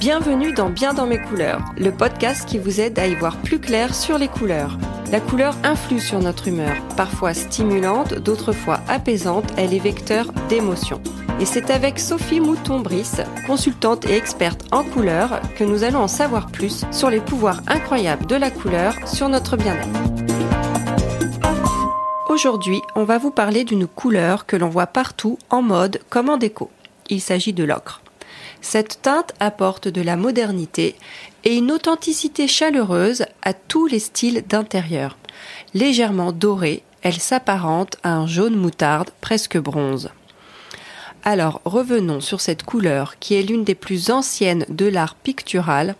Bienvenue dans Bien dans mes couleurs, le podcast qui vous aide à y voir plus clair sur les couleurs. La couleur influe sur notre humeur, parfois stimulante, d'autres fois apaisante, elle est vecteur d'émotions. Et c'est avec Sophie Mouton-Brice, consultante et experte en couleurs, que nous allons en savoir plus sur les pouvoirs incroyables de la couleur sur notre bien-être. Aujourd'hui, on va vous parler d'une couleur que l'on voit partout en mode comme en déco. Il s'agit de l'ocre. Cette teinte apporte de la modernité et une authenticité chaleureuse à tous les styles d'intérieur. Légèrement dorée, elle s'apparente à un jaune moutarde presque bronze. Alors revenons sur cette couleur qui est l'une des plus anciennes de l'art pictural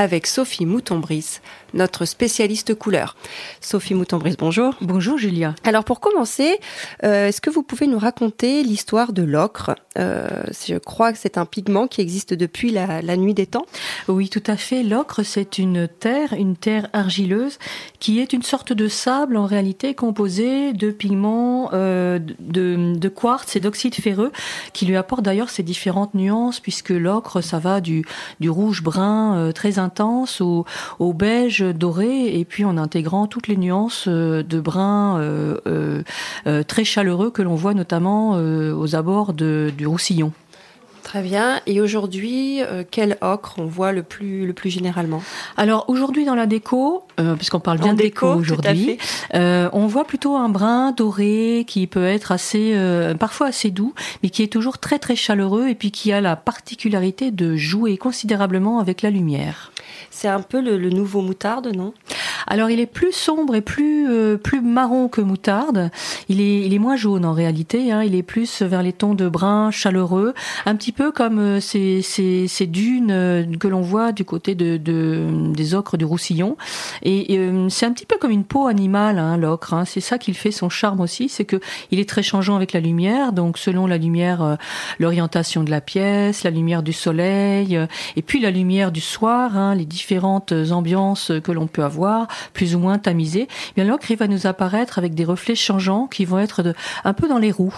avec Sophie Mouton-Brice, notre spécialiste couleur. Sophie Mouton-Brice, bonjour. Bonjour Julia. Alors pour commencer, euh, est-ce que vous pouvez nous raconter l'histoire de l'ocre? Euh, Je crois que c'est un pigment qui existe depuis la, nuit des temps. Oui, tout à fait. L'ocre, c'est une terre, une terre argileuse, qui est une sorte de sable en réalité composé de pigments euh, de, de quartz et d'oxyde ferreux, qui lui apporte d'ailleurs ces différentes nuances, puisque l'ocre, ça va du, du rouge brun très intense intense au, beige doré et puis en intégrant toutes les nuances euh, de brun euh, euh, très chaleureux que l'on voit notamment aux abords du Roussillon. Très bien. Et aujourd'hui, euh, quel ocre on voit le plus, le plus généralement? Alors aujourd'hui dans la déco, euh, puisqu'on parle bien de déco, aujourd'hui, euh, on voit plutôt un brun doré qui peut être assez, parfois assez doux, mais qui est toujours très très chaleureux et puis qui a la particularité de jouer considérablement avec la lumière. C'est un peu le, le nouveau moutarde, non? Alors il est plus sombre et plus euh, plus marron que moutarde. Il est il est moins jaune en réalité. Hein. Il est plus vers les tons de brun chaleureux, un petit peu comme euh, ces, ces, ces dunes euh, que l'on voit du côté de, de, des ocres du Roussillon. Et, c'est un petit peu comme une peau animale hein, l'ocre. Hein. C'est ça qui fait son charme aussi, c'est que il est très changeant avec la lumière. Donc selon la lumière, l'orientation de la pièce, la lumière du soleil, et puis la lumière du soir, hein, les différentes ambiances que l'on peut avoir plus ou moins tamisé, bien l'ocre va nous apparaître avec des reflets changeants qui vont être de, un peu dans les roues.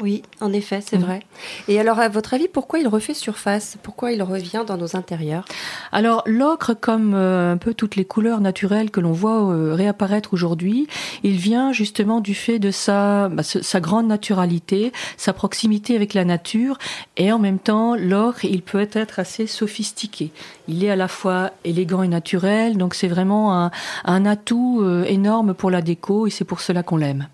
Oui, en effet, c'est mm. vrai. Et alors, à votre avis, pourquoi il refait surface? Pourquoi il revient dans nos intérieurs? Alors, l'ocre, comme euh, un peu toutes les couleurs naturelles que l'on voit euh, réapparaître aujourd'hui, il vient justement du fait de sa, bah, sa grande naturalité, sa proximité avec la nature, et en même temps, l'ocre, il peut être assez sophistiqué. Il est à la fois élégant et naturel, donc c'est vraiment un, un atout euh, énorme pour la déco, et c'est pour cela qu'on l'aime.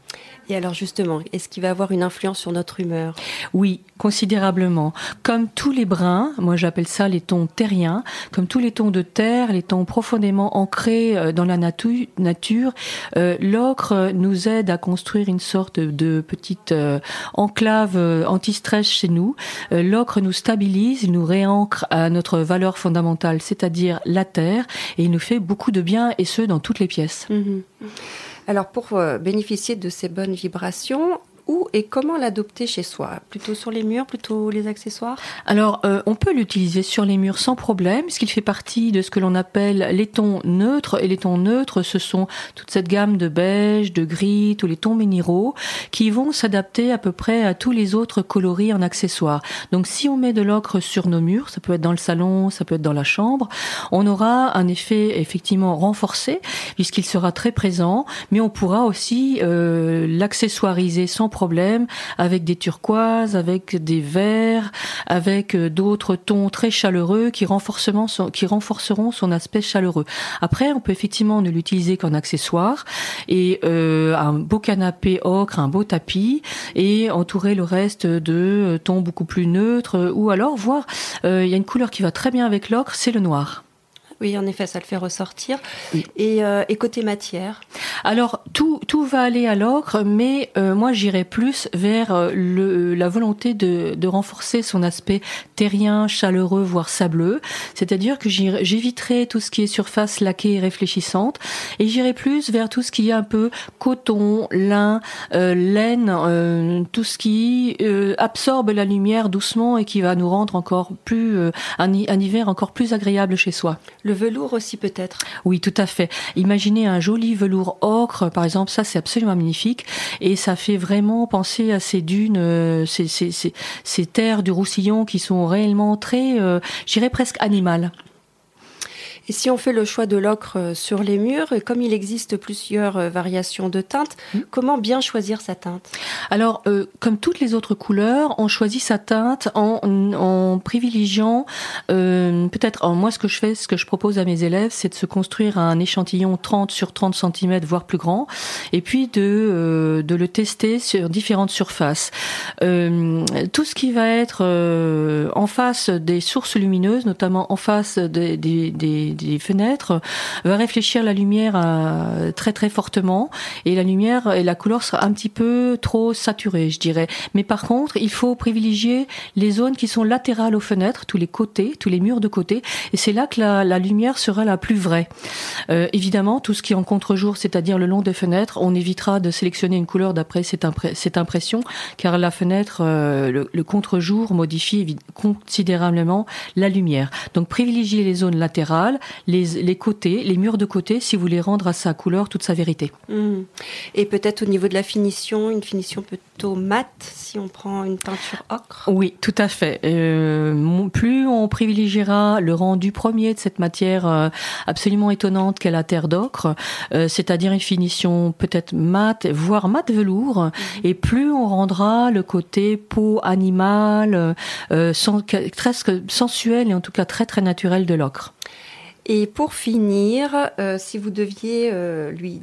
Et alors justement, est-ce qu'il va avoir une influence sur notre humeur? Oui, considérablement. Comme tous les brins, moi j'appelle ça les tons terriens, comme tous les tons de terre, les tons profondément ancrés euh, dans la nature, euh, l'ocre nous aide à construire une sorte de petite euh, enclave anti-stress chez nous. l'ocre nous stabilise, il nous réancre à notre valeur fondamentale, c'est-à-dire la terre, et il nous fait beaucoup de bien, et ce, dans toutes les pièces. Mhm. Alors pour euh, bénéficier de ces bonnes vibrations, où et comment l'adopter chez soi? Plutôt sur les murs, plutôt les accessoires? Alors, euh, on peut l'utiliser sur les murs sans problème, puisqu'il fait partie de ce que l'on appelle les tons neutres. Et les tons neutres, ce sont toute cette gamme de beige, de gris, tous les tons minéraux, qui vont s'adapter à peu près à tous les autres coloris en accessoires. Donc, si on met de l'ocre sur nos murs, ça peut être dans le salon, ça peut être dans la chambre, on aura un effet effectivement renforcé, puisqu'il sera très présent, mais on pourra aussi euh, l'accessoiriser sans problème problème, avec des turquoises, avec des verts, avec euh, d'autres tons très chaleureux qui, son, qui renforceront son aspect chaleureux. Après, on peut effectivement ne l'utiliser qu'en accessoire et euh, un beau canapé ocre, un beau tapis et entourer le reste de euh, tons beaucoup plus neutres ou alors voir, il y a une couleur qui va très bien avec l'ocre, c'est le noir. Oui, en effet, ça le fait ressortir. Et, euh, et, côté matière? Alors, tout, tout va aller à l'ocre, mais euh, moi, j'irai plus vers euh, le, la volonté de, de renforcer son aspect terrien, chaleureux, voire sableux. C'est-à-dire que j'éviterai tout ce qui est surface laquée et réfléchissante, et j'irai plus vers tout ce qui est un peu coton, lin, laine, tout ce qui absorbe la lumière doucement et qui va nous rendre encore plus un, un hiver encore plus agréable chez soi Le velours aussi peut-être? Oui, tout à fait. Imaginez un joli velours ocre, par exemple, ça c'est absolument magnifique et ça fait vraiment penser à ces dunes, euh, ces, terres du Roussillon qui sont réellement très, euh, j'irais presque animales. Et si on fait le choix de l'ocre euh, sur les murs, comme il existe plusieurs euh, variations de teintes, mmh. comment bien choisir sa teinte? Alors, euh, comme toutes les autres couleurs, on choisit sa teinte en, en privilégiant, euh, peut-être, moi ce que je fais, ce que je propose à mes élèves, c'est de se construire un échantillon 30 sur 30 cm, voire plus grand, et puis de, euh, de le tester sur différentes surfaces. Tout ce qui va être en face des sources lumineuses, notamment en face des, des, des des fenêtres va réfléchir la lumière euh, très très fortement et la lumière et la couleur sera un petit peu trop saturée, je dirais. Mais par contre, il faut privilégier les zones qui sont latérales aux fenêtres, tous les côtés, tous les murs de côté, et c'est là que la, la, lumière sera la plus vraie. Euh, évidemment, tout ce qui est en contre-jour, c'est-à-dire le long des fenêtres, on évitera de sélectionner une couleur d'après cette, cette, impression, car la fenêtre, euh, le, le contre-jour modifie considérablement la lumière. Donc privilégier les zones latérales, les, les, côtés, les murs de côté, si vous voulez rendre à sa couleur toute sa vérité. Mmh. Et peut-être au niveau de la finition, une finition plutôt mate si on prend une peinture ocre Oui, tout à fait. Euh, plus on privilégiera le rendu premier de cette matière euh, absolument étonnante qu'est la terre d'ocre, euh, c'est-à-dire une finition peut-être mate, voire mat velours, mmh. et plus on rendra le côté peau animale, euh, sans, presque sensuel et en tout cas très très naturel de l'ocre. Et pour finir, euh, si vous deviez euh, lui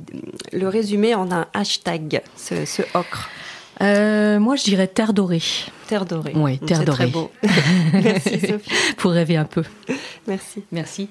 le résumer en un hashtag, ce, ce ocre. Euh, moi, je dirais terre dorée. Terre dorée. Oui, terre dorée. Très beau. Merci Sophie. pour rêver un peu. Merci. Merci.